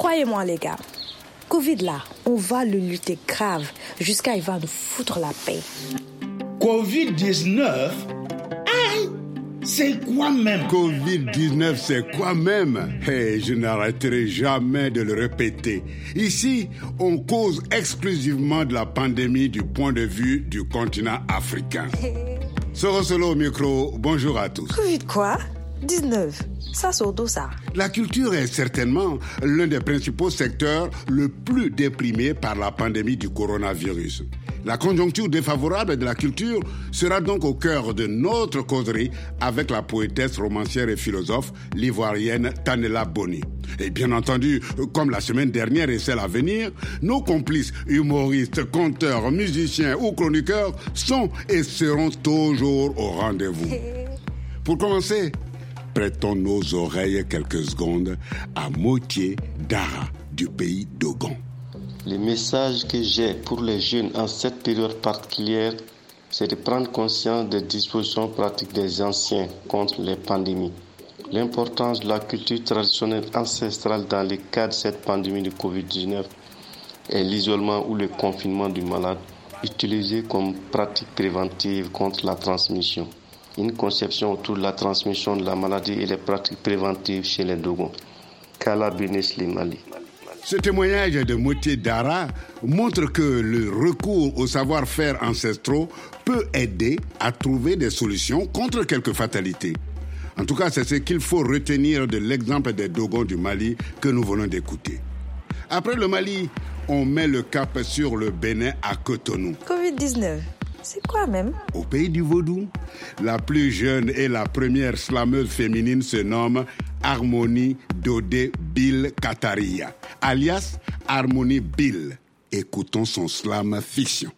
Croyez-moi les gars, Covid là, on va le lutter grave jusqu'à il va nous foutre la paix. Covid-19 Aïe C'est quoi même? Covid-19, c'est quoi même? Hey, Je n'arrêterai jamais de le répéter. Ici, on cause exclusivement de la pandémie du point de vue du continent africain. Sorosolo au micro, bonjour à tous. Covid quoi? 19 ça, c'est ça. La culture est certainement l'un des principaux secteurs le plus déprimé par la pandémie du coronavirus. La conjoncture défavorable de la culture sera donc au cœur de notre causerie avec la poétesse, romancière et philosophe l'ivoirienne Tanela Boni. Et bien entendu, comme la semaine dernière et celle à venir, nos complices humoristes, conteurs, musiciens ou chroniqueurs sont et seront toujours au rendez-vous. Pour commencer, prêtons nos oreilles quelques secondes à Motier Dara du pays d'Ogon. Le message que j'ai pour les jeunes en cette période particulière, c'est de prendre conscience des dispositions pratiques des anciens contre les pandémies. L'importance de la culture traditionnelle ancestrale dans le cadre de cette pandémie de Covid-19 est l'isolement ou le confinement du malade utilisé comme pratique préventive contre la transmission une conception autour de la transmission de la maladie et les pratiques préventives chez les Dogons. Kala Mali. Ce témoignage de Moutier Dara montre que le recours au savoir-faire ancestraux peut aider à trouver des solutions contre quelques fatalités. En tout cas, c'est ce qu'il faut retenir de l'exemple des Dogons du Mali que nous venons d'écouter. Après le Mali, on met le cap sur le Bénin à Cotonou. Covid-19. C'est quoi même Au pays du vaudou, la plus jeune et la première slameuse féminine se nomme Harmonie Dodé Bill Kataria, alias Harmonie Bill. Écoutons son slam fiction.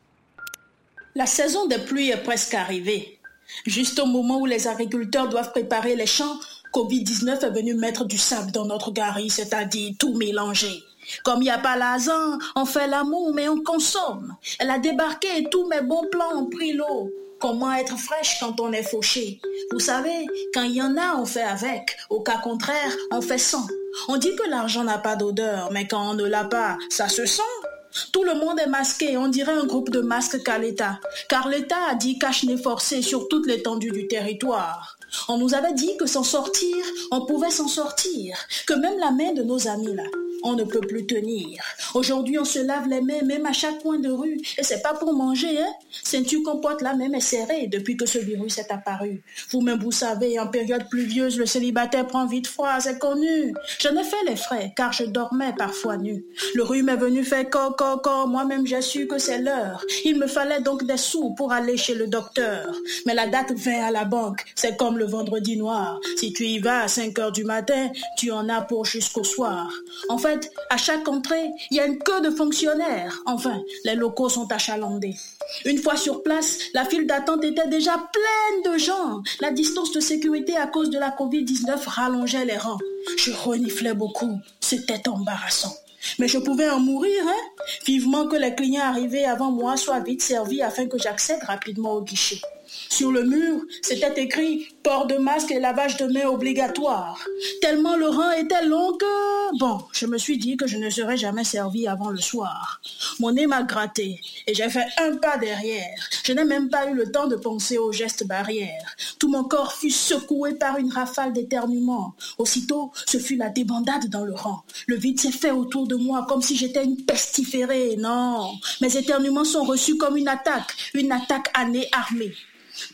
La saison des pluies est presque arrivée. Juste au moment où les agriculteurs doivent préparer les champs, Covid-19 est venu mettre du sable dans notre gari, c'est-à-dire tout mélanger. Comme il n'y a pas l'argent, on fait l'amour, mais on consomme. Elle a débarqué et tous mes bons plans ont pris l'eau. Comment être fraîche quand on est fauché? Vous savez, quand il y en a, on fait avec. Au cas contraire, on fait sans. On dit que l'argent n'a pas d'odeur, mais quand on ne l'a pas, ça se sent. Tout le monde est masqué, on dirait un groupe de masques qu'à l'État, car l'État a dit cache-nez forcé sur toute l'étendue du territoire. On nous avait dit que s'en sortir, on pouvait s'en sortir, que même la main de nos amis là, on ne peut plus tenir. Aujourd'hui, on se lave les mains même à chaque coin de rue. Et c'est pas pour manger, hein. Ceinture compote la même est serrée depuis que ce virus est apparu? Vous-même, vous savez, en période pluvieuse, le célibataire prend vite froid, c'est connu. J'en ai fait les frais, car je dormais parfois nu. Le rhume est venu faire co Moi-même, j'ai su que c'est l'heure. Il me fallait donc des sous pour aller chez le docteur. Mais la date vint à la banque. C'est comme le vendredi noir. Si tu y vas à 5 heures du matin, tu en as pour jusqu'au soir. En à chaque entrée, il y a une queue de fonctionnaires. Enfin, les locaux sont achalandés. Une fois sur place, la file d'attente était déjà pleine de gens. La distance de sécurité à cause de la Covid-19 rallongeait les rangs. Je reniflais beaucoup. C'était embarrassant. Mais je pouvais en mourir, hein Vivement que les clients arrivés avant moi soient vite servis afin que j'accède rapidement au guichet. Sur le mur, c'était écrit port de masque et lavage de mains obligatoire. Tellement le rang était long que, bon, je me suis dit que je ne serais jamais servi avant le soir. Mon nez m'a gratté et j'ai fait un pas derrière. Je n'ai même pas eu le temps de penser aux gestes barrières. Tout mon corps fut secoué par une rafale d'éternuement. Aussitôt, ce fut la débandade dans le rang. Le vide s'est fait autour de moi comme si j'étais une pestiférée. Non, mes éternuements sont reçus comme une attaque, une attaque à nez armé.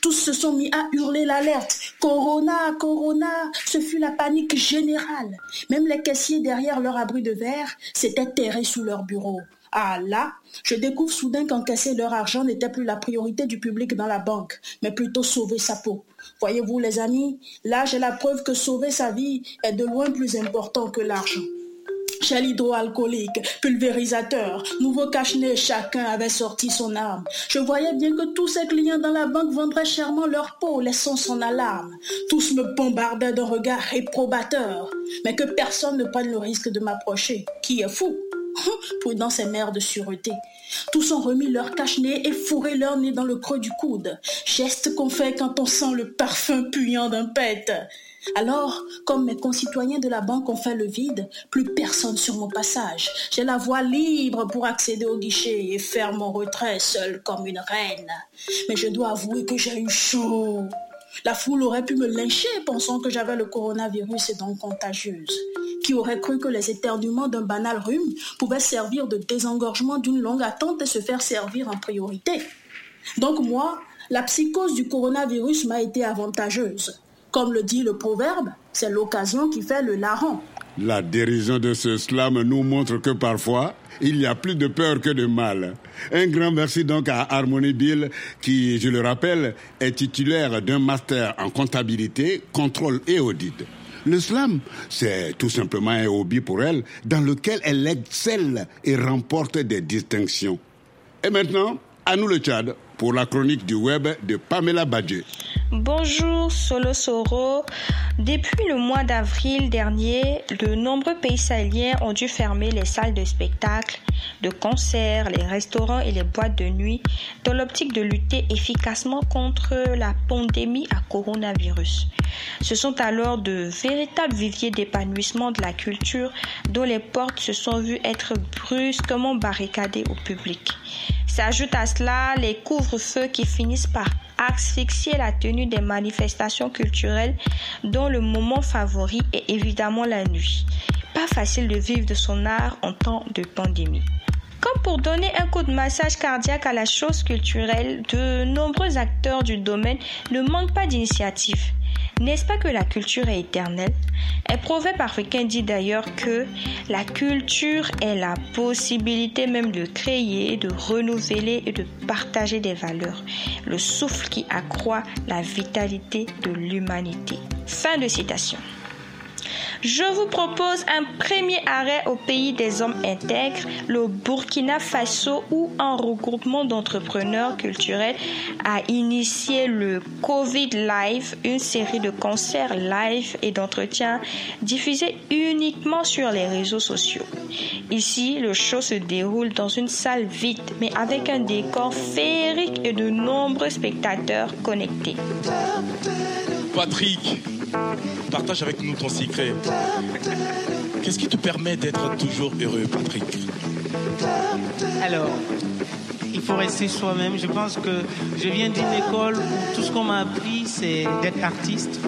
Tous se sont mis à hurler l'alerte. Corona, Corona. Ce fut la panique générale. Même les caissiers derrière leur abri de verre s'étaient terrés sous leur bureau. Ah là, je découvre soudain qu'encaisser leur argent n'était plus la priorité du public dans la banque, mais plutôt sauver sa peau. Voyez-vous les amis, là j'ai la preuve que sauver sa vie est de loin plus important que l'argent. Gel hydroalcoolique, pulvérisateur, nouveau cache-nez, chacun avait sorti son arme. Je voyais bien que tous ces clients dans la banque vendraient chèrement leur peau, laissant son alarme. Tous me bombardaient d'un regard réprobateur, mais que personne ne prenne le risque de m'approcher. Qui est fou? Prudence et mère de sûreté. Tous ont remis leur cache-nez et fourré leur nez dans le creux du coude. Geste qu'on fait quand on sent le parfum puant d'un pet. Alors, comme mes concitoyens de la banque ont fait le vide, plus personne sur mon passage. J'ai la voie libre pour accéder au guichet et faire mon retrait seul comme une reine. Mais je dois avouer que j'ai eu chaud. La foule aurait pu me lyncher pensant que j'avais le coronavirus et donc contagieuse. Qui aurait cru que les éternuements d'un banal rhume pouvaient servir de désengorgement d'une longue attente et se faire servir en priorité? Donc moi, la psychose du coronavirus m'a été avantageuse. Comme le dit le proverbe, c'est l'occasion qui fait le larron. La dérision de ce slam nous montre que parfois, il y a plus de peur que de mal. Un grand merci donc à Harmony Bill qui, je le rappelle, est titulaire d'un master en comptabilité, contrôle et audit. Le slam, c'est tout simplement un hobby pour elle dans lequel elle excelle et remporte des distinctions. Et maintenant, à nous le Tchad pour la chronique du web de Pamela Badje. Bonjour Solo Soro. Depuis le mois d'avril dernier, de nombreux pays sahéliens ont dû fermer les salles de spectacle, de concerts, les restaurants et les boîtes de nuit dans l'optique de lutter efficacement contre la pandémie à coronavirus. Ce sont alors de véritables viviers d'épanouissement de la culture dont les portes se sont vues être brusquement barricadées au public. S'ajoute à cela les couvre-feux qui finissent par asphyxier la tenue des manifestations culturelles dont le moment favori est évidemment la nuit. Pas facile de vivre de son art en temps de pandémie. Comme pour donner un coup de massage cardiaque à la chose culturelle, de nombreux acteurs du domaine ne manquent pas d'initiative. N'est-ce pas que la culture est éternelle? Un proverbe africain dit d'ailleurs que la culture est la possibilité même de créer, de renouveler et de partager des valeurs, le souffle qui accroît la vitalité de l'humanité. Fin de citation. Je vous propose un premier arrêt au pays des hommes intègres, le Burkina Faso, où un regroupement d'entrepreneurs culturels a initié le Covid Live, une série de concerts live et d'entretiens diffusés uniquement sur les réseaux sociaux. Ici, le show se déroule dans une salle vide, mais avec un décor féerique et de nombreux spectateurs connectés. Patrick, partage avec nous ton secret. Qu'est-ce qui te permet d'être toujours heureux, Patrick Alors, il faut rester soi-même. Je pense que je viens d'une école où tout ce qu'on m'a appris, c'est d'être artiste.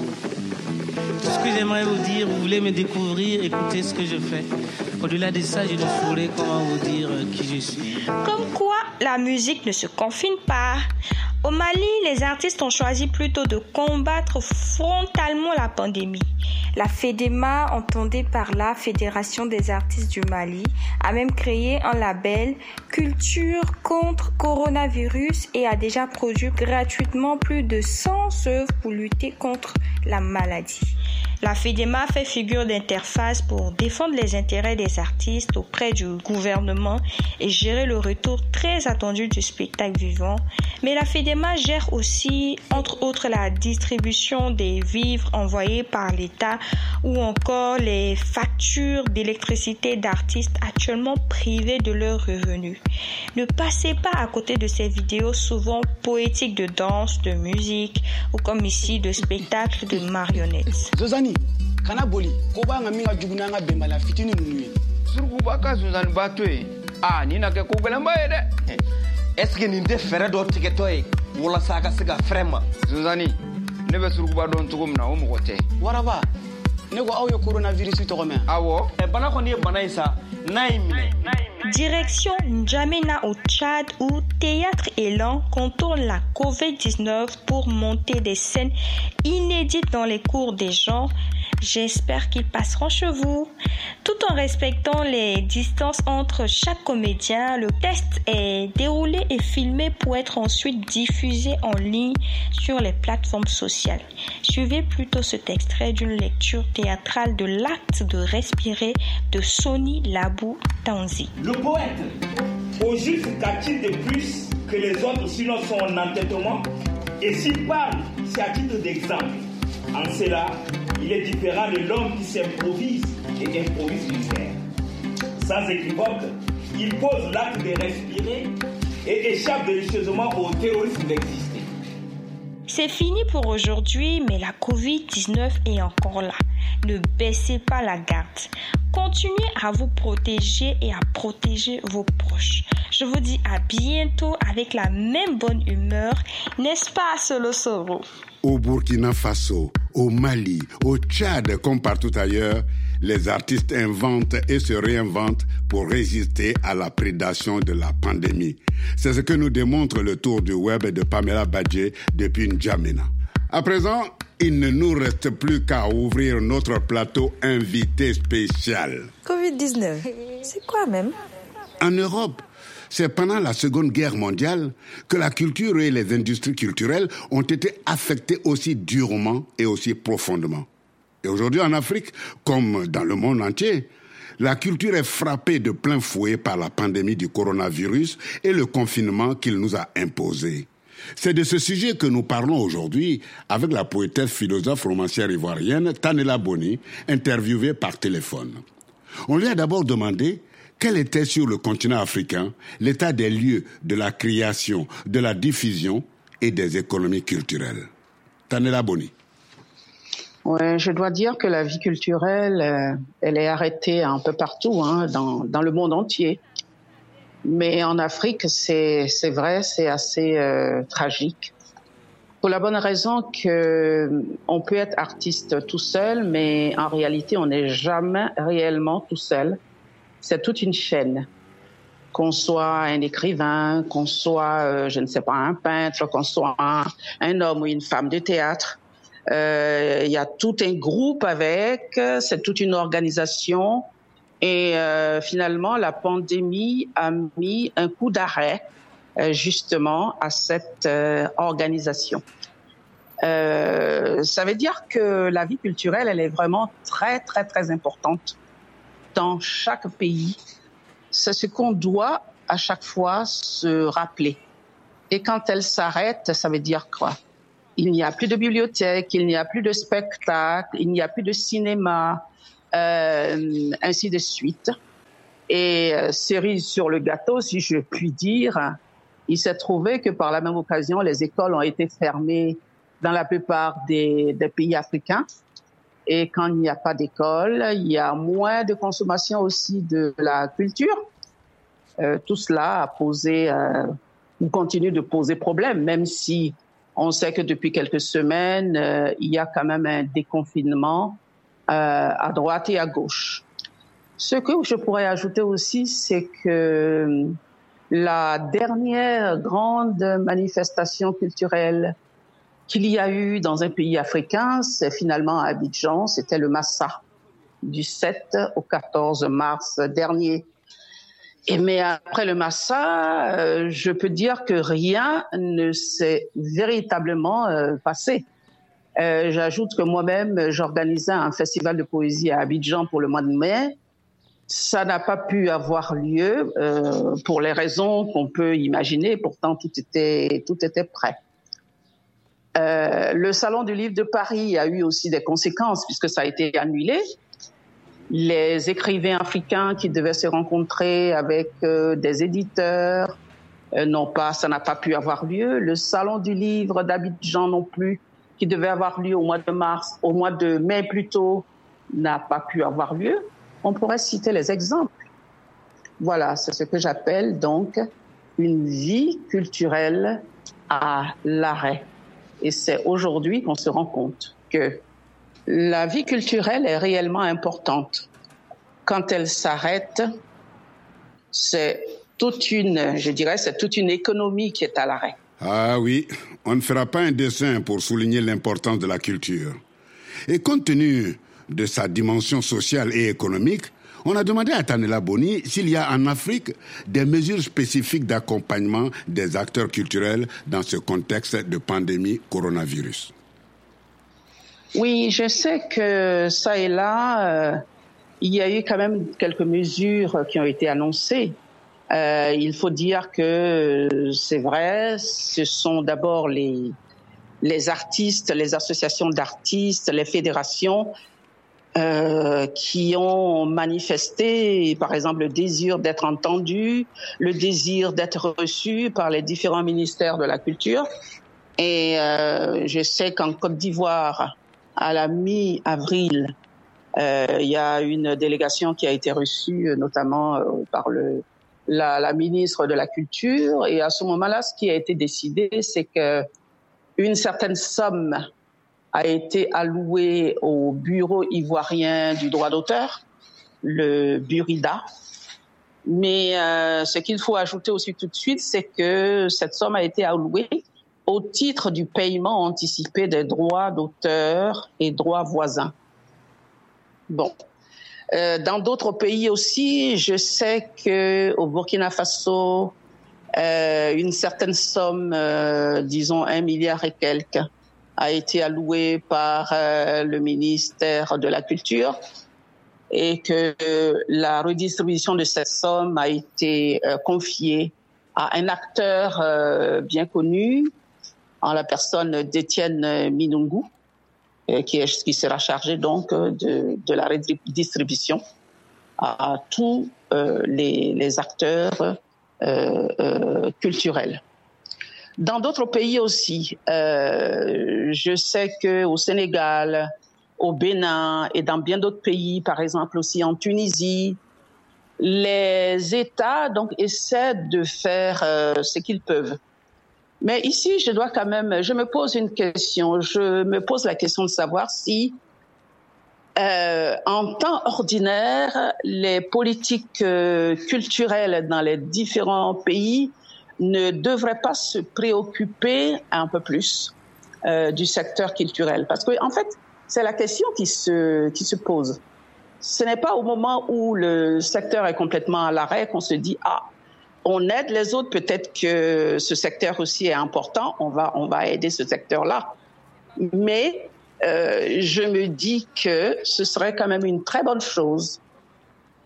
Tout ce que j'aimerais vous dire, vous voulez me découvrir, écoutez ce que je fais. Au-delà de ça, je ne saurais comment vous dire qui je suis. Comme quoi, la musique ne se confine pas. Au Mali, les artistes ont choisi plutôt de combattre frontalement la pandémie. La FEDEMA, entendée par la Fédération des artistes du Mali, a même créé un label Culture contre coronavirus et a déjà produit gratuitement plus de 100 œuvres pour lutter contre la maladie. La FEDEMA fait figure d'interface pour défendre les intérêts des artistes auprès du gouvernement et gérer le retour très attendu du spectacle vivant. Mais la FEDEMA gère aussi, entre autres, la distribution des vivres envoyés par l'État ou encore les factures d'électricité d'artistes actuellement privés de leurs revenus. Ne passez pas à côté de ces vidéos souvent poétiques de danse, de musique ou comme ici de spectacles de marionnettes. Zozani kana boli ko b'a ka min ka jugu n'an ka bɛnbaliya fitinin ninnu ye. Surukuba ka sonsanni ba to yen. A nin na kɛ ko gɛlɛnba ye dɛ. Ɛseke nin tɛ fɛɛrɛ dɔ tigɛtɔ ye walasa a ka se ka fɛrɛ ma. Sonsanni ne bɛ surukuba dɔn cogo min na o mɔgɔ tɛ. Waraba ne ko aw ye coronavirus tɔgɔ mɛn awɔ bana kɔni ye bana ye sa n'a y'i minɛ Direction N'Djamena au Tchad où Théâtre Élan contourne la COVID-19 pour monter des scènes inédites dans les cours des gens. J'espère qu'ils passeront chez vous. Tout en respectant les distances entre chaque comédien, le test est déroulé et filmé pour être ensuite diffusé en ligne sur les plateformes sociales. Suivez plutôt cet extrait d'une lecture théâtrale de l'acte de respirer de Sony Labou Tanzi. Le poète, au juste qu'a-t-il de plus que les autres sinon son entêtement? Et s'il parle, c'est à titre d'exemple. En cela, il est différent de l'homme qui s'improvise et improvise l'univers. sans équivoque, il pose l'acte de respirer et échappe délicieusement au terrorisme d'exister. C'est fini pour aujourd'hui, mais la COVID-19 est encore là. Ne baissez pas la garde. Continuez à vous protéger et à protéger vos proches. Je vous dis à bientôt avec la même bonne humeur, n'est-ce pas, Solo Soro? Au Burkina Faso, au Mali, au Tchad, comme partout ailleurs, les artistes inventent et se réinventent pour résister à la prédation de la pandémie. C'est ce que nous démontre le tour du web de Pamela Badje depuis N'Djamena. À présent, il ne nous reste plus qu'à ouvrir notre plateau invité spécial. Covid-19, c'est quoi même? En Europe, c'est pendant la Seconde Guerre mondiale que la culture et les industries culturelles ont été affectées aussi durement et aussi profondément. Et aujourd'hui en Afrique, comme dans le monde entier, la culture est frappée de plein fouet par la pandémie du coronavirus et le confinement qu'il nous a imposé. C'est de ce sujet que nous parlons aujourd'hui avec la poétesse philosophe romancière ivoirienne Tanela Boni, interviewée par téléphone. On lui a d'abord demandé quel était sur le continent africain l'état des lieux de la création, de la diffusion et des économies culturelles? Tanela Boni. Ouais, je dois dire que la vie culturelle, euh, elle est arrêtée un peu partout, hein, dans, le monde entier. Mais en Afrique, c'est vrai, c'est assez euh, tragique. Pour la bonne raison que on peut être artiste tout seul, mais en réalité, on n'est jamais réellement tout seul c'est toute une chaîne. Qu'on soit un écrivain, qu'on soit, euh, je ne sais pas, un peintre, qu'on soit un, homme ou une femme de théâtre, euh, il y a tout un groupe avec, c'est toute une organisation. Et euh, finalement, la pandémie a mis un coup d'arrêt justement à cette organisation. ça veut dire que la vie culturelle, elle est vraiment très, très, très importante dans chaque pays, c'est ce qu'on doit à chaque fois se rappeler. Et quand elle s'arrête, ça veut dire quoi? Il n'y a plus de bibliothèque, il n'y a plus de spectacle, il n'y a plus de cinéma, euh, ainsi de suite. Et euh, cerise sur le gâteau, si je puis dire, il s'est trouvé que par la même occasion, les écoles ont été fermées dans la plupart des, des pays africains. Et quand il n'y a pas d'école, il y a moins de consommation aussi de la culture. Euh, tout cela a posé euh, ou continue de poser problème, même si on sait que depuis quelques semaines, euh, il y a quand même un déconfinement euh, à droite et à gauche. Ce que je pourrais ajouter aussi, c'est que la dernière grande manifestation culturelle qu'il y a eu dans un pays africain, c'est finalement à Abidjan, c'était le Massa du 7 au 14 mars dernier. Et mais après le Massa, euh, je peux dire que rien ne s'est véritablement euh, passé. Euh, J'ajoute que moi-même, j'organisais un festival de poésie à Abidjan pour le mois de mai. Ça n'a pas pu avoir lieu pour les raisons qu'on peut imaginer. Pourtant, tout était tout était prêt. Euh, le Salon du livre de Paris a eu aussi des conséquences puisque ça a été annulé. Les écrivains africains qui devaient se rencontrer avec euh, des éditeurs, euh, pas, ça n'a pas pu avoir lieu. Le Salon du livre d'Abidjan non plus, qui devait avoir lieu au mois de mars, au mois de mai plutôt, n'a pas pu avoir lieu. On pourrait citer les exemples. Voilà, c'est ce que j'appelle donc une vie culturelle à l'arrêt. Et c'est aujourd'hui qu'on se rend compte que la vie culturelle est réellement importante. Quand elle s'arrête, c'est toute une, je dirais, c'est toute une économie qui est à l'arrêt. Ah oui, on ne fera pas un dessin pour souligner l'importance de la culture. Et compte tenu de sa dimension sociale et économique, on a demandé à Tanela Boni s'il y a en Afrique des mesures spécifiques d'accompagnement des acteurs culturels dans ce contexte de pandémie coronavirus. Oui, je sais que ça et là, euh, il y a eu quand même quelques mesures qui ont été annoncées. Euh, il faut dire que c'est vrai, ce sont d'abord les, les artistes, les associations d'artistes, les fédérations euh, qui ont manifesté, par exemple, le désir d'être entendus, le désir d'être reçus par les différents ministères de la culture. Et euh, je sais qu'en Côte d'Ivoire, à la mi-avril, euh, il y a une délégation qui a été reçue, notamment euh, par le, la, la, ministre de la Culture. Et à ce moment-là, ce qui a été décidé, c'est que une certaine somme a été allouée au Bureau ivoirien du droit d'auteur, le Burida. Mais euh, ce qu'il faut ajouter aussi tout de suite, c'est que cette somme a été allouée au titre du paiement anticipé des droits d'auteur et droits voisins. Bon. Euh, dans d'autres pays aussi, je sais que au Burkina Faso, euh, une certaine somme, euh, disons un milliard et quelques, a été allouée par euh, le ministère de la Culture et que la redistribution de cette somme a été euh, confiée à un acteur euh, bien connu, en la personne d'Étienne Minungu, qui, est, qui sera chargé donc de, de la redistribution à tous les, les, acteurs culturels. Dans d'autres pays aussi, euh, je sais que au Sénégal, au Bénin et dans bien d'autres pays, par exemple aussi en Tunisie, les États donc essaient de faire euh, ce qu'ils peuvent. Mais ici, je dois quand même, je me pose une question. Je me pose la question de savoir si, euh, en temps ordinaire, les politiques culturelles dans les différents pays ne devrait pas se préoccuper un peu plus euh, du secteur culturel Parce que, en fait, c'est la question qui se, qui se pose. Ce n'est pas au moment où le secteur est complètement à l'arrêt qu'on se dit, ah, on aide les autres, peut-être que ce secteur aussi est important, on va, on va aider ce secteur-là. Mais euh, je me dis que ce serait quand même une très bonne chose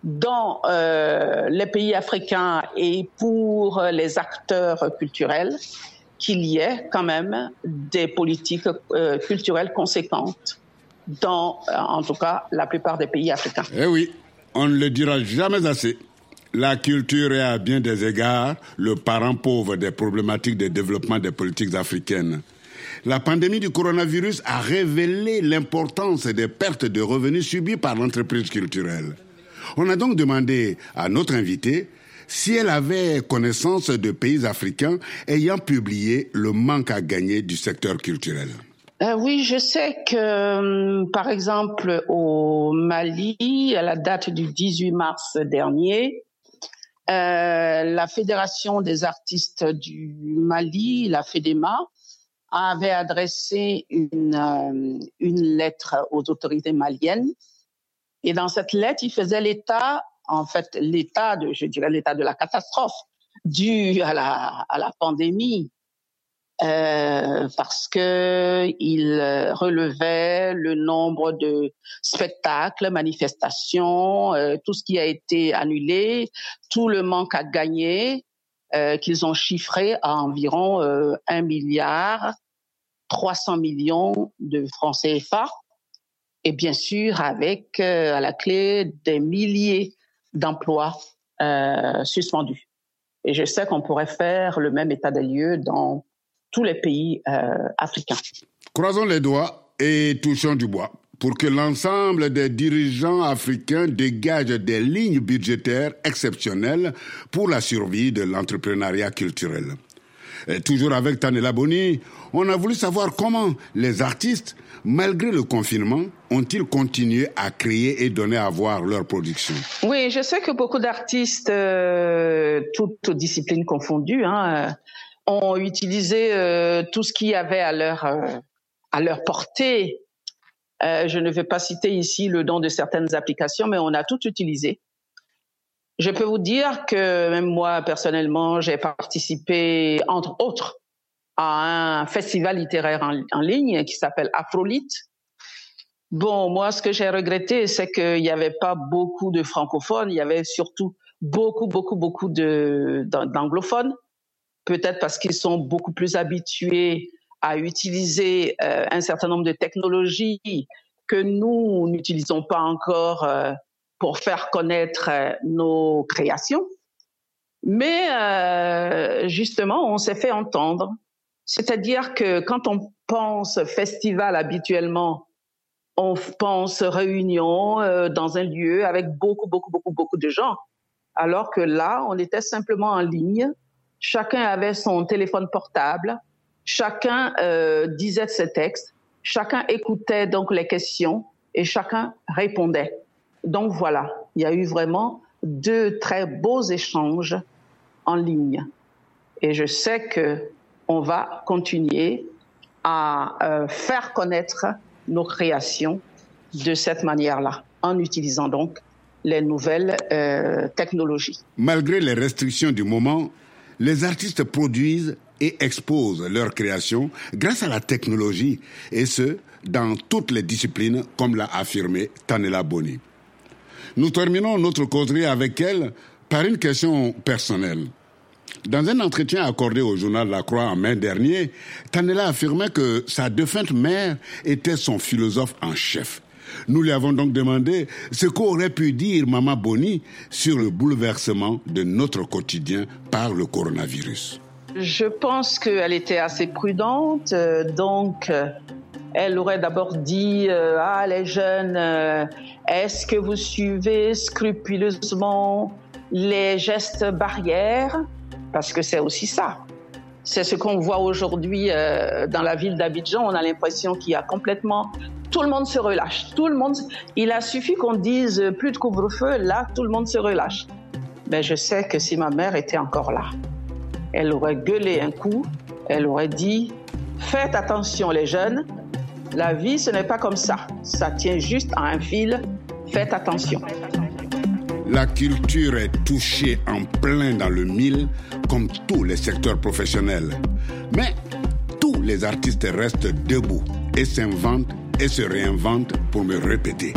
dans euh, les pays africains et pour les acteurs culturels qu'il y ait quand même des politiques euh, culturelles conséquentes dans, euh, en tout cas, la plupart des pays africains. Eh oui, on ne le dira jamais assez. La culture est à bien des égards le parent pauvre des problématiques de développement des politiques africaines. La pandémie du coronavirus a révélé l'importance des pertes de revenus subies par l'entreprise culturelle. On a donc demandé à notre invitée si elle avait connaissance de pays africains ayant publié le manque à gagner du secteur culturel. Euh, oui, je sais que, euh, par exemple, au Mali, à la date du 18 mars dernier, euh, la Fédération des artistes du Mali, la FEDEMA, avait adressé une, euh, une lettre aux autorités maliennes et dans cette lettre, il faisait l'état, en fait, l'état de, je dirais, l'état de la catastrophe due à la, à la pandémie, euh, parce que il relevait le nombre de spectacles, manifestations, euh, tout ce qui a été annulé, tout le manque à gagner, euh, qu'ils ont chiffré à environ euh, un milliard 300 millions de francs CFA et bien sûr avec euh, à la clé des milliers d'emplois euh, suspendus. Et je sais qu'on pourrait faire le même état des lieux dans tous les pays euh, africains. Croisons les doigts et touchons du bois pour que l'ensemble des dirigeants africains dégagent des lignes budgétaires exceptionnelles pour la survie de l'entrepreneuriat culturel. Toujours avec Tanela Boni, on a voulu savoir comment les artistes, malgré le confinement, ont-ils continué à créer et donner à voir leur production? Oui, je sais que beaucoup d'artistes, euh, toutes disciplines confondues, hein, ont utilisé euh, tout ce qu'il y avait à leur, euh, à leur portée. Euh, je ne vais pas citer ici le nom de certaines applications, mais on a tout utilisé. Je peux vous dire que même moi, personnellement, j'ai participé, entre autres, à un festival littéraire en, ligne qui s'appelle Afrolite. Bon, moi, ce que j'ai regretté, c'est qu'il n'y avait pas beaucoup de francophones, il y avait surtout beaucoup, beaucoup, beaucoup d'anglophones, peut-être parce qu'ils sont beaucoup plus habitués à utiliser euh, un certain nombre de technologies que nous n'utilisons pas encore euh, pour faire connaître euh, nos créations. Mais justement, on s'est fait entendre. C'est-à-dire que quand on pense festival habituellement, on pense réunion dans un lieu avec beaucoup, beaucoup, beaucoup, beaucoup de gens. Alors que là, on était simplement en ligne. Chacun avait son téléphone portable. Chacun disait ses textes Chacun écoutait donc les questions et chacun répondait. Donc voilà, il y a eu vraiment deux très beaux échanges en ligne. Et je sais que on va continuer à euh, faire connaître nos créations de cette manière-là, en utilisant donc les nouvelles euh, technologies. Malgré les restrictions du moment, les artistes produisent et exposent leurs créations grâce à la technologie, et ce, dans toutes les disciplines, comme l'a affirmé Tanela Boni. Nous terminons notre causerie avec elle par une question personnelle. Dans un entretien accordé au journal La Croix en mai dernier, Tanela affirmait que sa défunte mère était son philosophe en chef. Nous lui avons donc demandé ce qu'aurait pu dire Maman Boni sur le bouleversement de notre quotidien par le coronavirus. Je pense qu'elle était assez prudente, euh, donc euh, elle aurait d'abord dit euh, Ah, les jeunes, est-ce que vous suivez scrupuleusement les gestes barrières? Parce que c'est aussi ça. C'est ce qu'on voit aujourd'hui dans la ville d'Abidjan. On a l'impression qu'il y a complètement. Tout le monde se relâche. Tout le monde. Il a suffi qu'on dise plus de couvre-feu. Là, tout le monde se relâche. Mais je sais que si ma mère était encore là, elle aurait gueulé un coup, elle aurait dit Faites attention les jeunes, la vie ce n'est pas comme ça, ça tient juste à un fil, faites attention. La culture est touchée en plein dans le mille, comme tous les secteurs professionnels. Mais tous les artistes restent debout et s'inventent et se réinventent pour me répéter.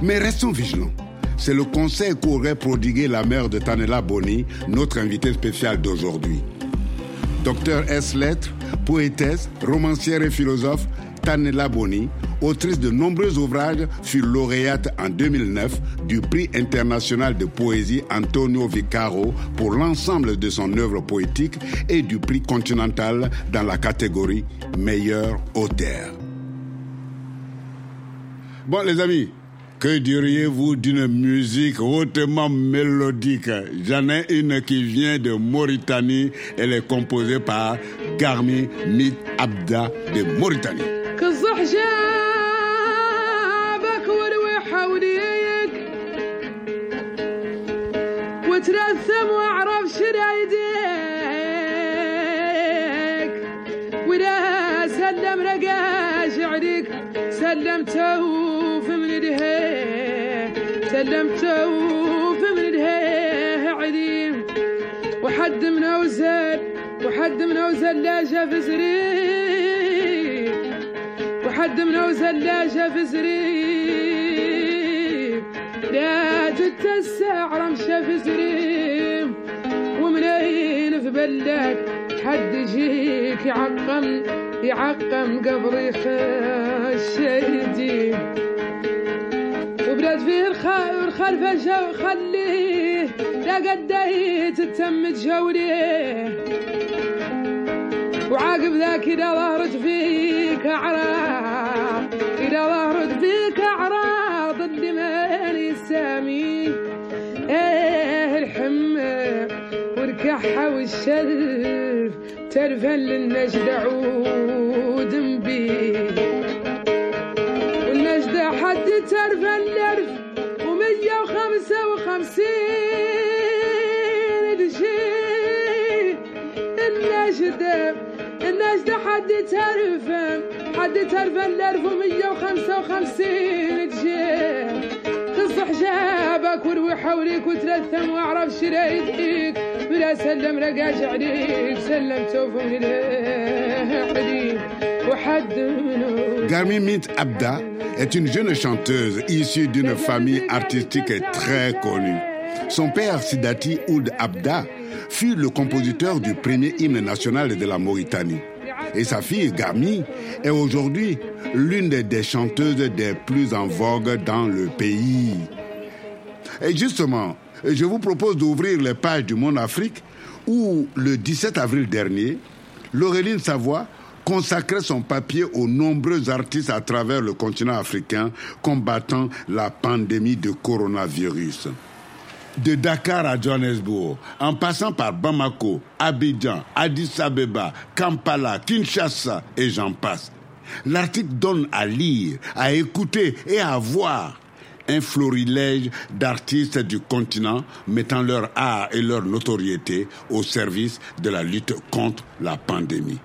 Mais restons vigilants. C'est le conseil qu'aurait prodigué la mère de Tanela Boni, notre invité spécial d'aujourd'hui. Docteur S. Lettres, poétesse, romancière et philosophe, Tanela Boni, autrice de nombreux ouvrages, fut lauréate en 2009 du prix international de poésie Antonio Vicaro pour l'ensemble de son œuvre poétique et du prix continental dans la catégorie meilleur auteur. Bon les amis, que diriez-vous d'une musique hautement mélodique? J'en ai une qui vient de Mauritanie. Elle est composée par Garmi Mit Abda de Mauritanie. وترثم وأعرف شرايدك ولا سلم رقا شعرك سلمته سلمته في منه عديم وحد من أوزل وحد من أوزل لا شاف زريب وحد من أوزل لا شاف زريب لا تتسع رمشة في زريب ومنين في بلدك حد يجيك؟ يعقم يعقم قبري خشيتي وبلاد فيه الخير خلف الجو خليه لا قديت تتم تجوليه وعاقب ذاك إذا ظهرت فيك أعراض ترفه للنجدة عود مبيد والنجدة حد ترفه الألف ومية وخمسة وخمسين دشين النجدة النجدة حد ترفه حد ترفه الألف ومية وخمسة وخمسين دشين تصح جابك وروح حولك وتلثم واعرف شريدك بلا سلم رقاش عليك سلم توف من الحديد وحد منه Garmi Mint Abda est une jeune chanteuse issue d'une famille artistique très connue. Son père, Sidati Oud Abda, fut le compositeur du premier hymne national de la Mauritanie. et sa fille Gami est aujourd'hui l'une des chanteuses des plus en vogue dans le pays. Et justement, je vous propose d'ouvrir les pages du Monde Afrique où le 17 avril dernier, Laureline Savoie consacrait son papier aux nombreux artistes à travers le continent africain combattant la pandémie de coronavirus. De Dakar à Johannesburg, en passant par Bamako, Abidjan, Addis Abeba, Kampala, Kinshasa et j'en passe. L'article donne à lire, à écouter et à voir un florilège d'artistes du continent mettant leur art et leur notoriété au service de la lutte contre la pandémie.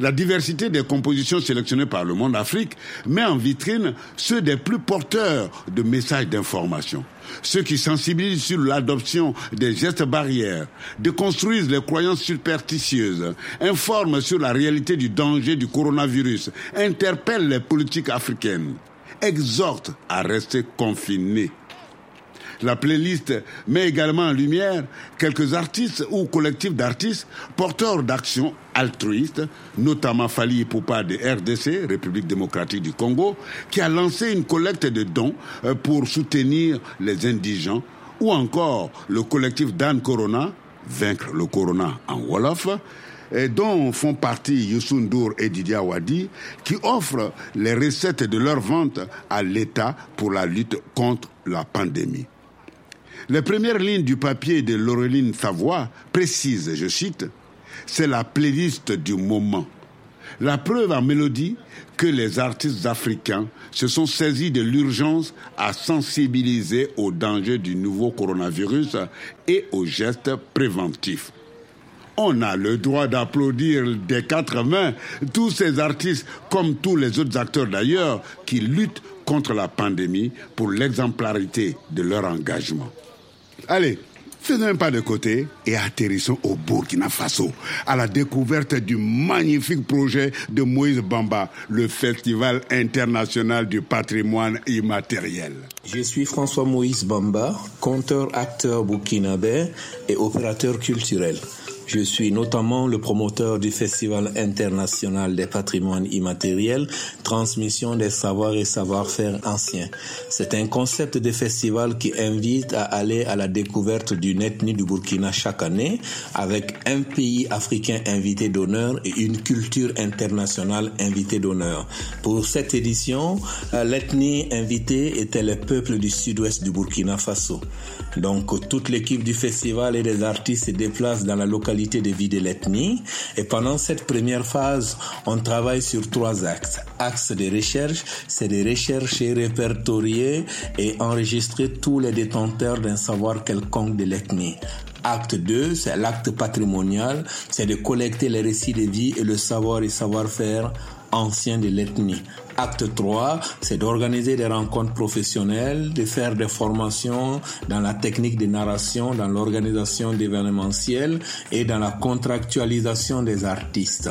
La diversité des compositions sélectionnées par le Monde Afrique met en vitrine ceux des plus porteurs de messages d'information, ceux qui sensibilisent sur l'adoption des gestes barrières, déconstruisent les croyances superstitieuses, informent sur la réalité du danger du coronavirus, interpellent les politiques africaines exhorte à rester confiné. La playlist met également en lumière quelques artistes ou collectifs d'artistes porteurs d'actions altruistes, notamment Fali Poupa de RDC, République démocratique du Congo, qui a lancé une collecte de dons euh, pour soutenir les indigents, ou encore le collectif Dan Corona, Vaincre le Corona en Wolof, dont font partie Youssou Ndour et Didier Awadi, qui offrent les recettes de leur vente à l'État pour la lutte contre la pandémie. Les premières lignes du papier de Laureline Savoie précisent, je cite, c'est la playlist du moment. La preuve en mélodie que les artistes africains se sont saisis de l'urgence à sensibiliser au danger du nouveau coronavirus et aux gestes préventifs on a le droit d'applaudir des quatre mains tous ces artistes, comme tous les autres acteurs d'ailleurs, qui luttent contre la pandémie pour l'exemplarité de leur engagement. Allez, faisons un pas de côté et atterrissons au Burkina Faso, à la découverte du magnifique projet de Moïse Bamba, le Festival international du patrimoine immatériel. Je suis François Moïse Bamba, conteur-acteur burkinabé et opérateur culturel. Je suis notamment le promoteur du Festival international des patrimoines immatériels, transmission des savoirs et savoir-faire anciens. C'est un concept de festival qui invite à aller à la découverte d'une ethnie du Burkina chaque année, avec un pays africain invité d'honneur et une culture internationale invitée d'honneur. Pour cette édition, l'ethnie invitée était le peuple du sud-ouest du Burkina Faso. Donc toute l'équipe du festival et des artistes se déplacent dans la localité de vie de l'ethnie. Et pendant cette première phase, on travaille sur trois axes. Axe de recherche, c'est de rechercher, répertorier et enregistrer tous les détenteurs d'un savoir quelconque de l'ethnie. Acte 2, c'est l'acte patrimonial, c'est de collecter les récits de vie et le savoir et savoir-faire anciens de l'ethnie. Acte 3, c'est d'organiser des rencontres professionnelles, de faire des formations dans la technique de narration, dans l'organisation d'événementiels et dans la contractualisation des artistes.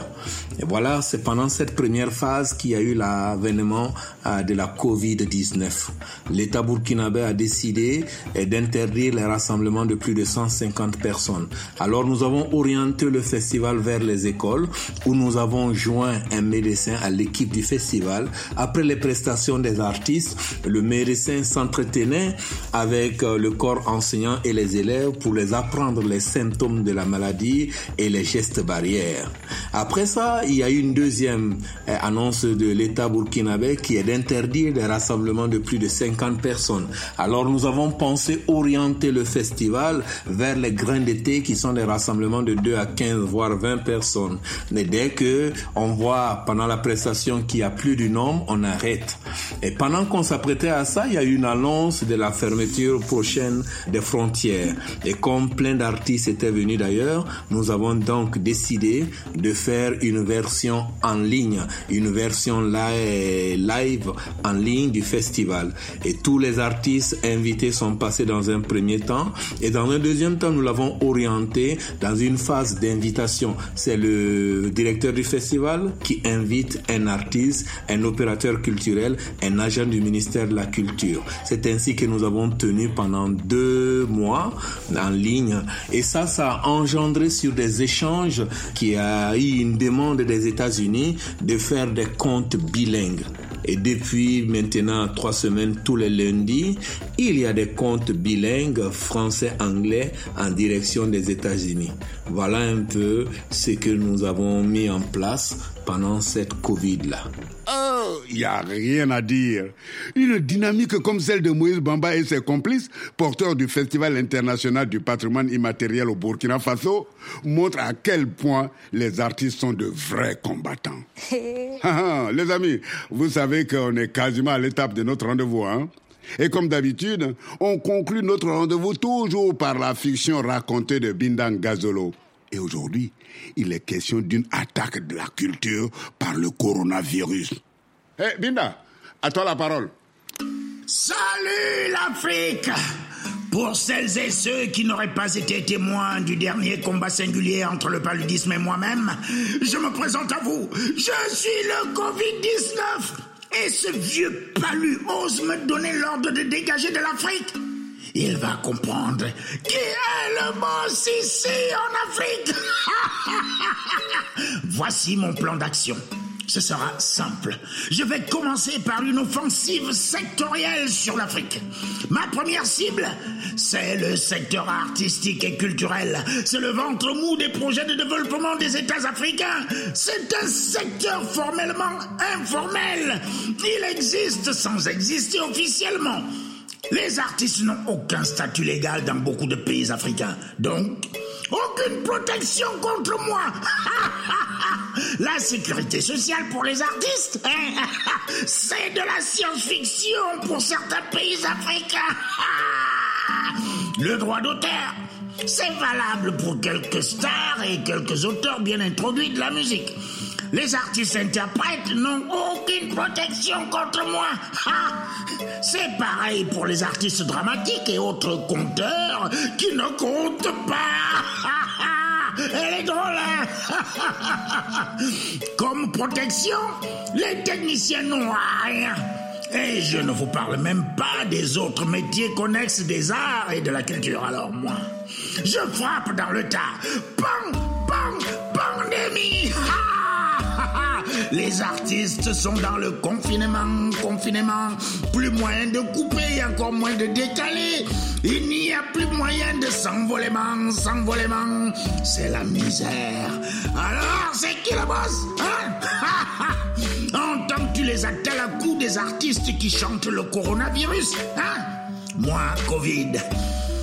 Et voilà, c'est pendant cette première phase qu'il y a eu l'avènement euh, de la Covid-19. L'État burkinabé a décidé euh, d'interdire les rassemblements de plus de 150 personnes. Alors nous avons orienté le festival vers les écoles où nous avons joint un médecin à l'équipe du festival après les prestations des artistes, le médecin s'entretenait avec euh, le corps enseignant et les élèves pour les apprendre les symptômes de la maladie et les gestes barrières. Après ça, il y a eu une deuxième euh, annonce de l'État burkinabé qui est d'interdire des rassemblements de plus de 50 personnes. Alors nous avons pensé orienter le festival vers les grains d'été qui sont des rassemblements de 2 à 15 voire 20 personnes. Mais dès que on voit pendant la prestation qu'il y a plus du nombre on arrête. Et pendant qu'on s'apprêtait à ça, il y a eu une annonce de la fermeture prochaine des frontières. Et comme plein d'artistes étaient venus d'ailleurs, nous avons donc décidé de faire une version en ligne, une version live en ligne du festival. Et tous les artistes invités sont passés dans un premier temps. Et dans un deuxième temps, nous l'avons orienté dans une phase d'invitation. C'est le directeur du festival qui invite un artiste, un autre opérateur culturel un agent du ministère de la Culture. C'est ainsi que nous avons tenu pendant deux mois en ligne et ça, ça a engendré sur des échanges qui a eu une demande des États-Unis de faire des comptes bilingues. Et depuis maintenant trois semaines, tous les lundis, il y a des comptes bilingues français-anglais en direction des États-Unis. Voilà un peu ce que nous avons mis en place pendant cette Covid-là. Oh, il n'y a rien à dire. Une dynamique comme celle de Moïse Bamba et ses complices, porteurs du Festival international du patrimoine immatériel au Burkina Faso, montre à quel point les artistes sont de vrais combattants. Ah, ah, les amis, vous savez qu'on est quasiment à l'étape de notre rendez-vous, hein? Et comme d'habitude, on conclut notre rendez-vous toujours par la fiction racontée de Bindang Gazolo. Et aujourd'hui, il est question d'une attaque de la culture par le coronavirus. Hé, Binda, à toi la parole. Salut l'Afrique Pour celles et ceux qui n'auraient pas été témoins du dernier combat singulier entre le paludisme et moi-même, je me présente à vous. Je suis le Covid-19 Et ce vieux palu ose me donner l'ordre de dégager de l'Afrique il va comprendre qui est le boss ici en Afrique. Voici mon plan d'action. Ce sera simple. Je vais commencer par une offensive sectorielle sur l'Afrique. Ma première cible, c'est le secteur artistique et culturel. C'est le ventre mou des projets de développement des États africains. C'est un secteur formellement informel. Il existe sans exister officiellement. Les artistes n'ont aucun statut légal dans beaucoup de pays africains. Donc, aucune protection contre moi. la sécurité sociale pour les artistes, c'est de la science-fiction pour certains pays africains. Le droit d'auteur, c'est valable pour quelques stars et quelques auteurs bien introduits de la musique. Les artistes interprètes n'ont aucune protection contre moi. C'est pareil pour les artistes dramatiques et autres conteurs qui ne comptent pas. Elle est drôle, hein? Comme protection, les techniciens n'ont rien. Et je ne vous parle même pas des autres métiers connexes des arts et de la culture. Alors moi, je frappe dans le tas. Pam, Les artistes sont dans le confinement, confinement. Plus moyen de couper, encore moins de décaler. Il n'y a plus moyen de s'envolement, s'envolement. C'est la misère. Alors, c'est qui le boss hein? Entends-tu les actes à la coup des artistes qui chantent le coronavirus hein? Moi, Covid.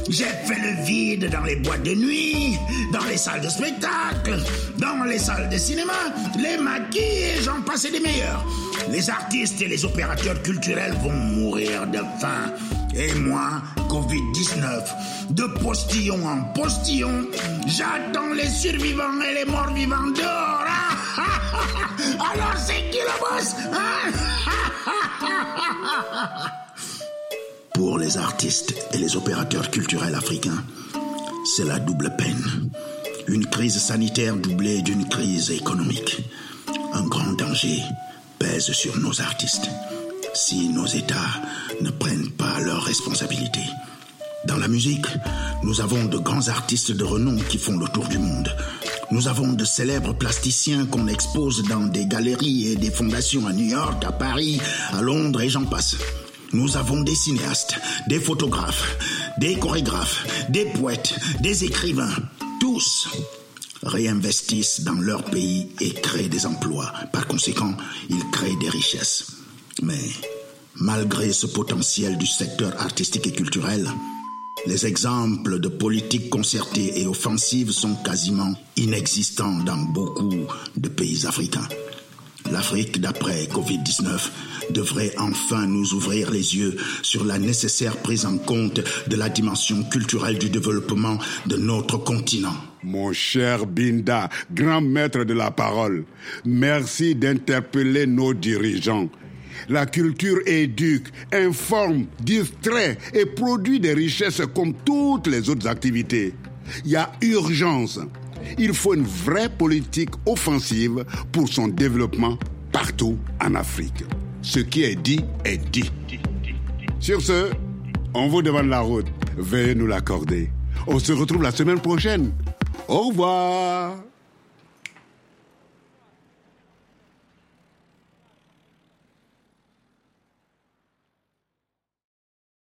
J'ai fait le vide dans les boîtes de nuit, dans les salles de spectacle, dans les salles de cinéma, les maquis et j'en passais des meilleurs. Les artistes et les opérateurs culturels vont mourir de faim. Et moi, Covid-19, de postillon en postillon, j'attends les survivants et les morts vivants dehors. Alors c'est qui le boss hein? Pour les artistes et les opérateurs culturels africains, c'est la double peine. Une crise sanitaire doublée d'une crise économique. Un grand danger pèse sur nos artistes si nos États ne prennent pas leurs responsabilités. Dans la musique, nous avons de grands artistes de renom qui font le tour du monde. Nous avons de célèbres plasticiens qu'on expose dans des galeries et des fondations à New York, à Paris, à Londres et j'en passe. Nous avons des cinéastes, des photographes, des chorégraphes, des poètes, des écrivains. Tous réinvestissent dans leur pays et créent des emplois. Par conséquent, ils créent des richesses. Mais malgré ce potentiel du secteur artistique et culturel, les exemples de politiques concertées et offensives sont quasiment inexistants dans beaucoup de pays africains. L'Afrique d'après Covid-19 devrait enfin nous ouvrir les yeux sur la nécessaire prise en compte de la dimension culturelle du développement de notre continent. Mon cher Binda, grand maître de la parole, merci d'interpeller nos dirigeants. La culture éduque, informe, distrait et produit des richesses comme toutes les autres activités. Il y a urgence. Il faut une vraie politique offensive pour son développement partout en Afrique. ce qui est dit est dit. Sur ce, on vous demande la route. Veuillez nous l'accorder. On se retrouve la semaine prochaine. Au revoir.